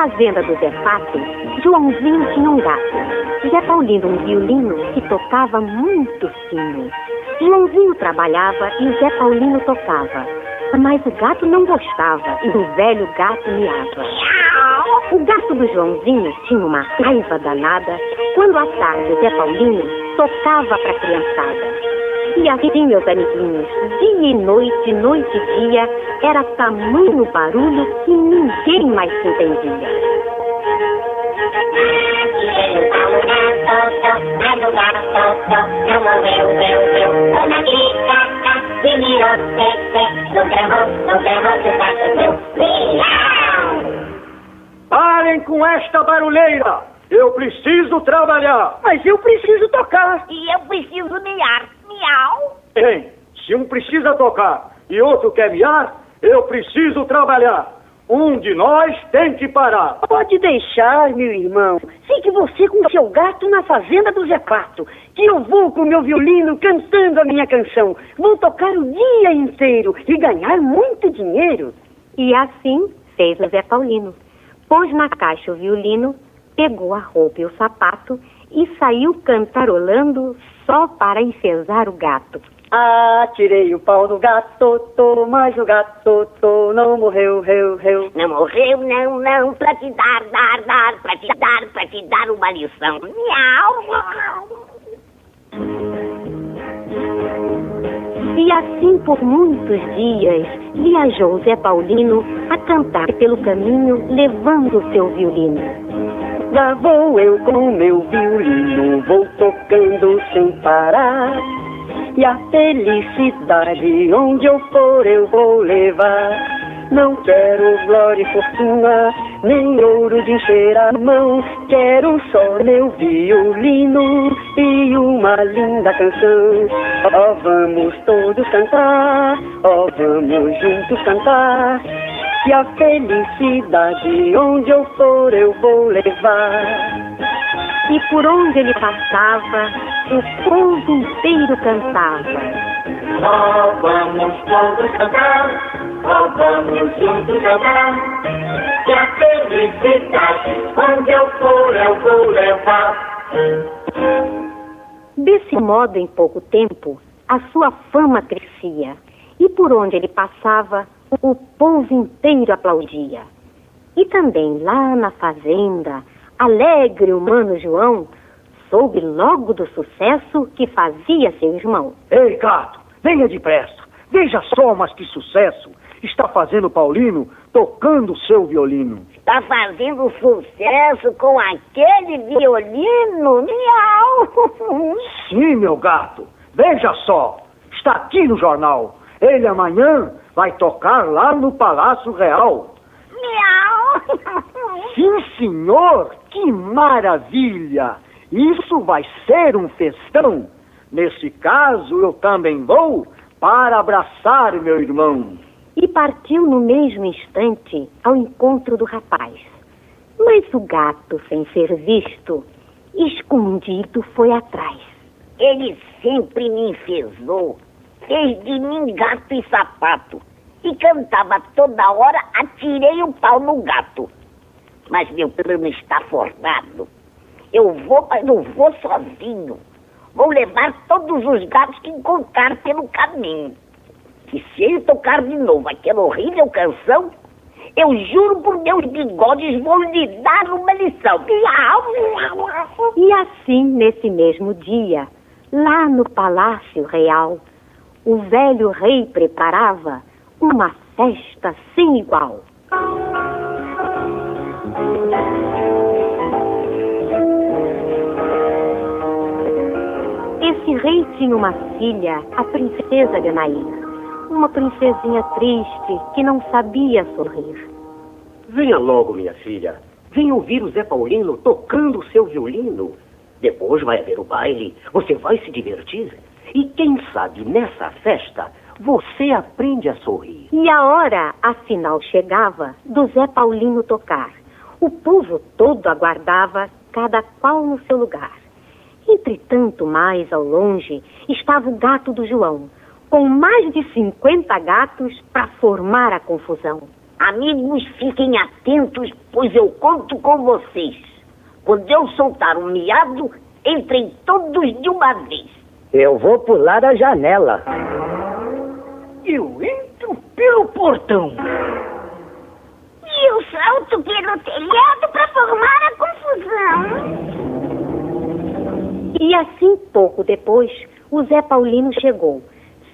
fazenda do Zé Pato, Joãozinho tinha um gato. Zé Paulino um violino que tocava muito fino. Joãozinho trabalhava e o Zé Paulino tocava. Mas o gato não gostava e o velho gato miava. O gato do Joãozinho tinha uma raiva danada quando à tarde o Zé Paulino tocava para a criançada. E assim, meus amiguinhos, dia e noite, noite e dia, era tamanho barulho que ninguém mais se entendia. Parem com esta barulheira! Eu preciso trabalhar! Mas eu preciso tocar! E eu preciso miar! Miau! Ei, se um precisa tocar e outro quer miar, eu preciso trabalhar. Um de nós tem que parar. Pode deixar, meu irmão. Fique você com seu gato na fazenda do Zé Pato, que eu vou com meu violino cantando a minha canção. Vou tocar o dia inteiro e ganhar muito dinheiro. E assim fez o Zé Paulino. Pôs na caixa o violino, pegou a roupa e o sapato e saiu cantarolando só para enfesar o gato. Ah, tirei o pau do gato, tô, mas o gato tô, não morreu, reu, reu. Não morreu, não, não, pra te dar, dar, dar, pra te dar, pra te dar uma lição. Miau! E assim por muitos dias viajou Zé Paulino a cantar pelo caminho, levando o seu violino. Lá vou eu com meu violino, vou tocando sem parar. E a felicidade onde eu for eu vou levar. Não quero glória e fortuna, nem ouro de encher a mão. Quero só meu violino e uma linda canção. Ó, oh, vamos todos cantar, ó, oh, vamos juntos cantar. Que a felicidade onde eu for eu vou levar. E por onde ele passava, o povo inteiro cantava. Ó, oh, vamos todos cantar, ó, vamos juntos cantar. Que a felicidade onde eu for eu vou levar. Desse modo, em pouco tempo, a sua fama crescia. E por onde ele passava, o povo inteiro aplaudia. E também lá na fazenda, alegre o mano João soube logo do sucesso que fazia seu irmão. Ei, gato, venha depressa. Veja só, mas que sucesso está fazendo Paulino tocando seu violino. Está fazendo sucesso com aquele violino? Miau! Sim, meu gato. Veja só, está aqui no jornal. Ele amanhã vai tocar lá no Palácio Real. Miau! Sim, senhor! Que maravilha! Isso vai ser um festão. Nesse caso, eu também vou para abraçar meu irmão. E partiu no mesmo instante ao encontro do rapaz. Mas o gato, sem ser visto, escondido foi atrás. Ele sempre me enfesou, fez de mim gato e sapato. E cantava toda hora, atirei o pau no gato. Mas meu plano está formado. Eu vou, mas não vou sozinho. Vou levar todos os gatos que encontrar pelo caminho. E se ele tocar de novo aquela horrível canção, eu juro por meus bigodes vou lhe dar uma lição. E assim, nesse mesmo dia, lá no Palácio Real, o velho rei preparava uma festa sem igual. Esse rei tinha uma filha, a princesa Ganaína. Uma princesinha triste que não sabia sorrir. Venha logo, minha filha. Venha ouvir o Zé Paulino tocando o seu violino. Depois vai haver o baile. Você vai se divertir. E quem sabe nessa festa você aprende a sorrir. E a hora, afinal, chegava do Zé Paulino tocar. O povo todo aguardava, cada qual no seu lugar. Entretanto, mais ao longe, estava o gato do João, com mais de 50 gatos para formar a confusão. Amigos, fiquem atentos, pois eu conto com vocês. Quando eu soltar um miado, entrem todos de uma vez. Eu vou pular a janela. Eu entro pelo portão. E eu salto pelo telhado para formar a confusão. E assim, pouco depois, o Zé Paulino chegou.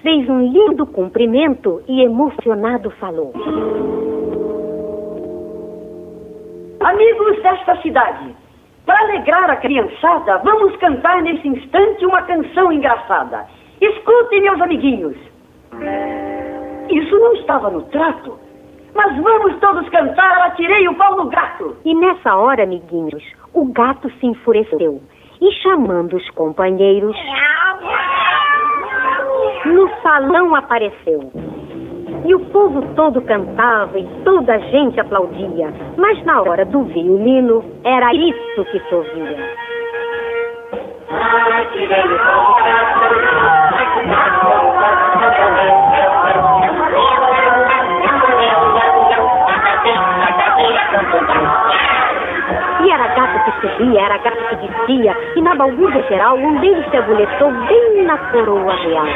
Fez um lindo cumprimento e emocionado falou. Amigos desta cidade, para alegrar a criançada, vamos cantar nesse instante uma canção engraçada. Escutem, meus amiguinhos. Isso não estava no trato, mas vamos todos cantar Atirei o pau no gato. E nessa hora, amiguinhos, o gato se enfureceu e chamando os companheiros, no salão apareceu. E o povo todo cantava e toda a gente aplaudia. Mas na hora do violino, era isso que se ouvia. E era gato que subia, era gato que descia, e na balbúrdia geral, um deles se abuletou bem na coroa real.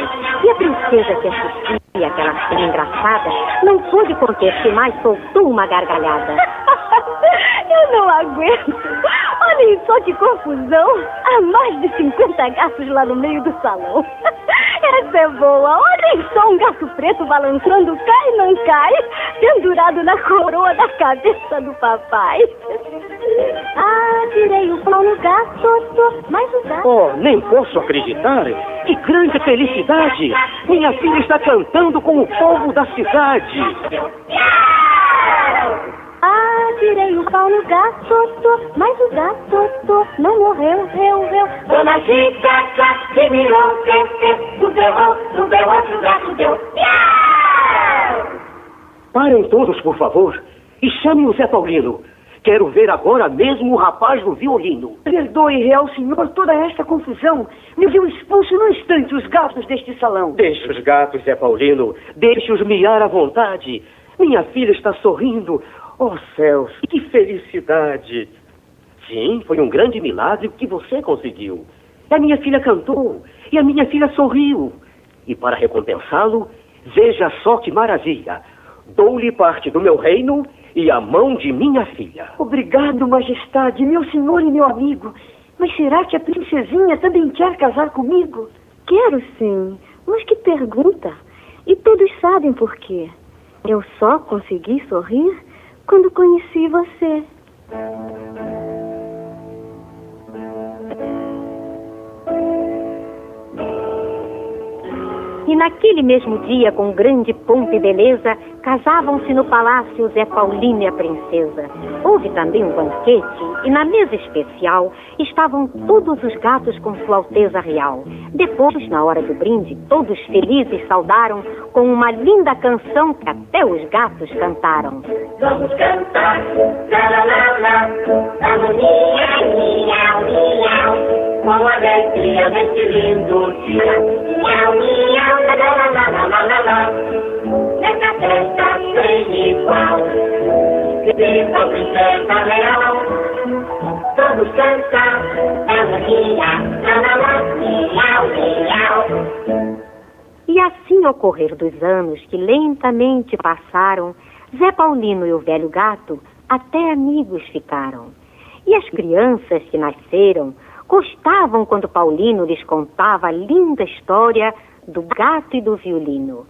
E a princesa que assistia aquela cena engraçada, não pôde conter-se mais, soltou uma gargalhada. Eu não aguento. Olhem só que confusão. Há mais de 50 gatos lá no meio do salão. É boa. Olhem só um gato preto balançando cai não cai, pendurado na coroa da cabeça do papai. Ah, tirei o pau no gato, mas o gato... Oh, nem posso acreditar. Que grande felicidade! Minha filha está cantando com o povo da cidade. Tirei o pau no gato, mas o gato não morreu, reu, reu. Dona Chica, que mirou, que, que, o deu, o deu, outro gato deu. Parem todos, por favor, e chamem o Zé Paulino. Quero ver agora mesmo o rapaz do violino. Perdoe, real senhor, toda esta confusão. Me viu expulso no instante os gatos deste salão. Deixe os gatos, Zé Paulino. Deixe-os miar à vontade. Minha filha está sorrindo. Oh, céus, que felicidade! Sim, foi um grande milagre o que você conseguiu. A minha filha cantou e a minha filha sorriu. E para recompensá-lo, veja só que maravilha. Dou-lhe parte do meu reino e a mão de minha filha. Obrigado, majestade, meu senhor e meu amigo. Mas será que a princesinha também quer casar comigo? Quero sim, mas que pergunta. E todos sabem por quê. Eu só consegui sorrir quando conheci você. E naquele mesmo dia, com grande pompa e beleza, casavam-se no palácio Zé Paulino e a princesa. Houve também um banquete e na mesa especial estavam todos os gatos com sua alteza real. Depois, na hora do brinde, todos felizes saudaram com uma linda canção que até os gatos cantaram. Vamos cantar, lá vamos miau, miau, miau, com alegria nesse lindo dia. Miau, miau, lá lá lá lá lá lá lá, nessa festa sem igual. Real, miau, miau. E assim, ao correr dos anos que lentamente passaram, Zé Paulino e o velho gato até amigos ficaram. E as crianças que nasceram gostavam quando Paulino lhes contava a linda história do gato e do violino.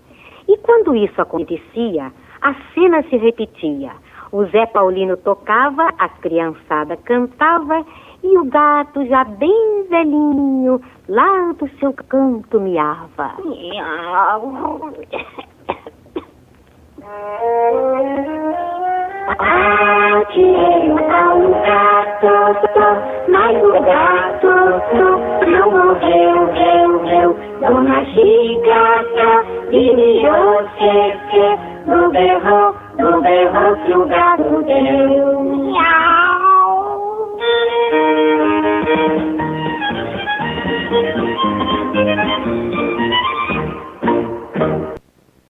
E quando isso acontecia, a cena se repetia. O Zé Paulino tocava, a criançada cantava e o gato, já bem velhinho, lá do seu canto miava. Atirei o pau no gato, mas o gato não morreu, reu, reu. Dona Ruby, Ruby, Ruby, Ruby, Ruby, Ruby, Ruby, Ruby, Ruby, Ruby,